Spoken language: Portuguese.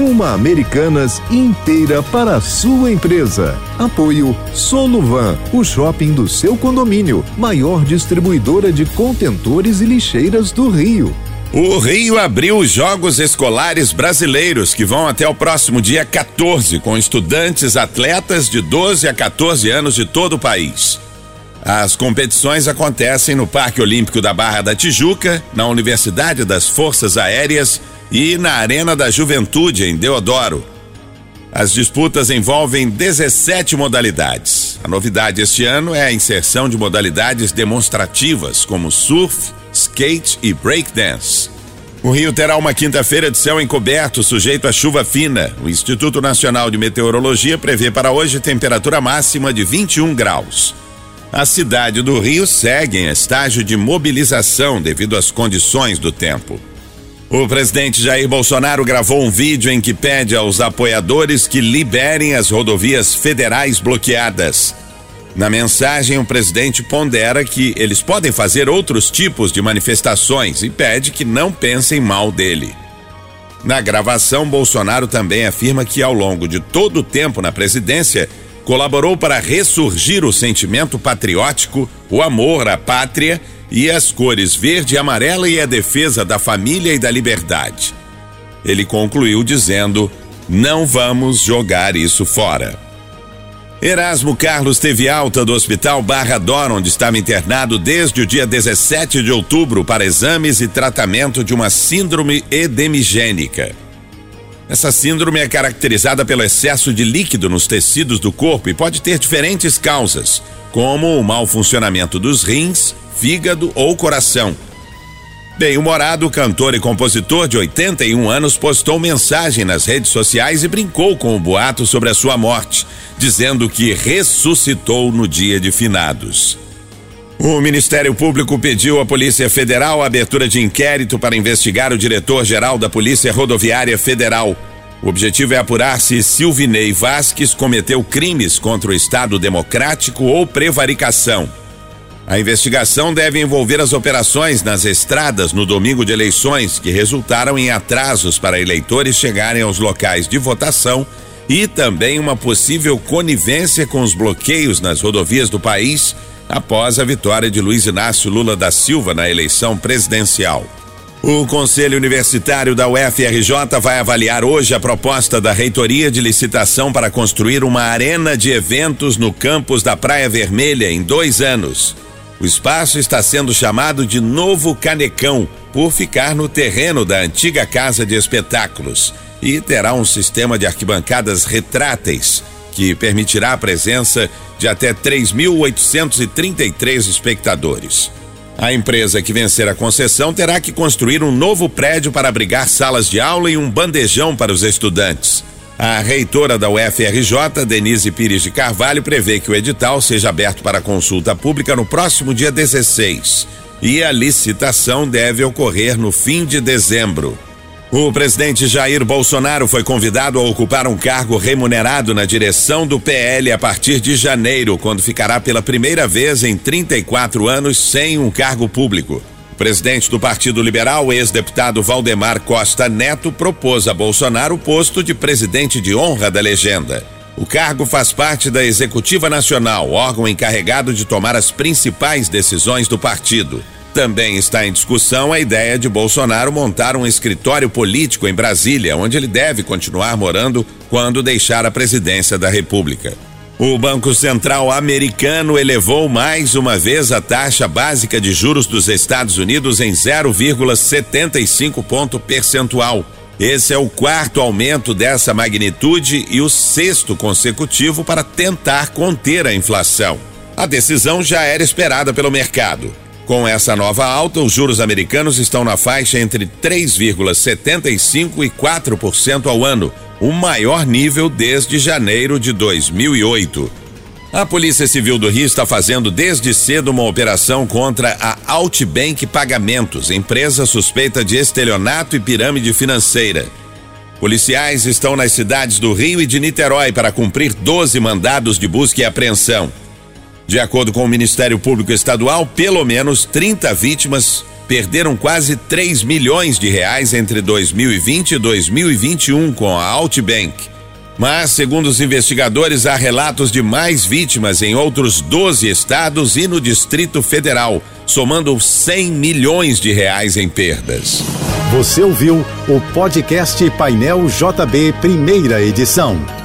Uma Americanas inteira para a sua empresa. Apoio Soluvan, o shopping do seu condomínio, maior distribuidora de contentores e lixeiras do Rio. O Rio abriu os Jogos Escolares Brasileiros, que vão até o próximo dia 14, com estudantes atletas de 12 a 14 anos de todo o país. As competições acontecem no Parque Olímpico da Barra da Tijuca, na Universidade das Forças Aéreas e na Arena da Juventude, em Deodoro. As disputas envolvem 17 modalidades. A novidade este ano é a inserção de modalidades demonstrativas, como surf, skate e breakdance. O Rio terá uma quinta-feira de céu encoberto, sujeito a chuva fina. O Instituto Nacional de Meteorologia prevê para hoje temperatura máxima de 21 graus. A cidade do Rio segue em estágio de mobilização devido às condições do tempo. O presidente Jair Bolsonaro gravou um vídeo em que pede aos apoiadores que liberem as rodovias federais bloqueadas. Na mensagem, o presidente pondera que eles podem fazer outros tipos de manifestações e pede que não pensem mal dele. Na gravação, Bolsonaro também afirma que, ao longo de todo o tempo na presidência, colaborou para ressurgir o sentimento patriótico, o amor à pátria e as cores verde e amarela e a defesa da família e da liberdade. Ele concluiu dizendo: Não vamos jogar isso fora. Erasmo Carlos teve alta do Hospital Barra Dor, onde estava internado desde o dia 17 de outubro para exames e tratamento de uma síndrome edemigênica. Essa síndrome é caracterizada pelo excesso de líquido nos tecidos do corpo e pode ter diferentes causas, como o mau funcionamento dos rins, fígado ou coração. Bem-humorado, cantor e compositor de 81 anos postou mensagem nas redes sociais e brincou com o boato sobre a sua morte, dizendo que ressuscitou no dia de finados. O Ministério Público pediu à Polícia Federal a abertura de inquérito para investigar o diretor-geral da Polícia Rodoviária Federal. O objetivo é apurar se Silvinei Vasques cometeu crimes contra o Estado Democrático ou prevaricação. A investigação deve envolver as operações nas estradas no domingo de eleições, que resultaram em atrasos para eleitores chegarem aos locais de votação e também uma possível conivência com os bloqueios nas rodovias do país após a vitória de Luiz Inácio Lula da Silva na eleição presidencial. O Conselho Universitário da UFRJ vai avaliar hoje a proposta da reitoria de licitação para construir uma arena de eventos no campus da Praia Vermelha em dois anos. O espaço está sendo chamado de Novo Canecão, por ficar no terreno da antiga casa de espetáculos, e terá um sistema de arquibancadas retráteis, que permitirá a presença de até 3.833 espectadores. A empresa que vencer a concessão terá que construir um novo prédio para abrigar salas de aula e um bandejão para os estudantes. A reitora da UFRJ, Denise Pires de Carvalho, prevê que o edital seja aberto para consulta pública no próximo dia 16 e a licitação deve ocorrer no fim de dezembro. O presidente Jair Bolsonaro foi convidado a ocupar um cargo remunerado na direção do PL a partir de janeiro, quando ficará pela primeira vez em 34 anos sem um cargo público presidente do Partido Liberal, ex-deputado Valdemar Costa Neto, propôs a Bolsonaro o posto de presidente de honra da legenda. O cargo faz parte da Executiva Nacional, órgão encarregado de tomar as principais decisões do partido. Também está em discussão a ideia de Bolsonaro montar um escritório político em Brasília, onde ele deve continuar morando quando deixar a presidência da República. O Banco Central americano elevou mais uma vez a taxa básica de juros dos Estados Unidos em 0,75 ponto percentual. Esse é o quarto aumento dessa magnitude e o sexto consecutivo para tentar conter a inflação. A decisão já era esperada pelo mercado. Com essa nova alta, os juros americanos estão na faixa entre 3,75% e 4% ao ano, o maior nível desde janeiro de 2008. A Polícia Civil do Rio está fazendo desde cedo uma operação contra a Outbank Pagamentos, empresa suspeita de estelionato e pirâmide financeira. Policiais estão nas cidades do Rio e de Niterói para cumprir 12 mandados de busca e apreensão. De acordo com o Ministério Público Estadual, pelo menos 30 vítimas perderam quase 3 milhões de reais entre 2020 e 2021 com a Outbank. Mas, segundo os investigadores, há relatos de mais vítimas em outros 12 estados e no Distrito Federal, somando 100 milhões de reais em perdas. Você ouviu o podcast Painel JB, primeira edição.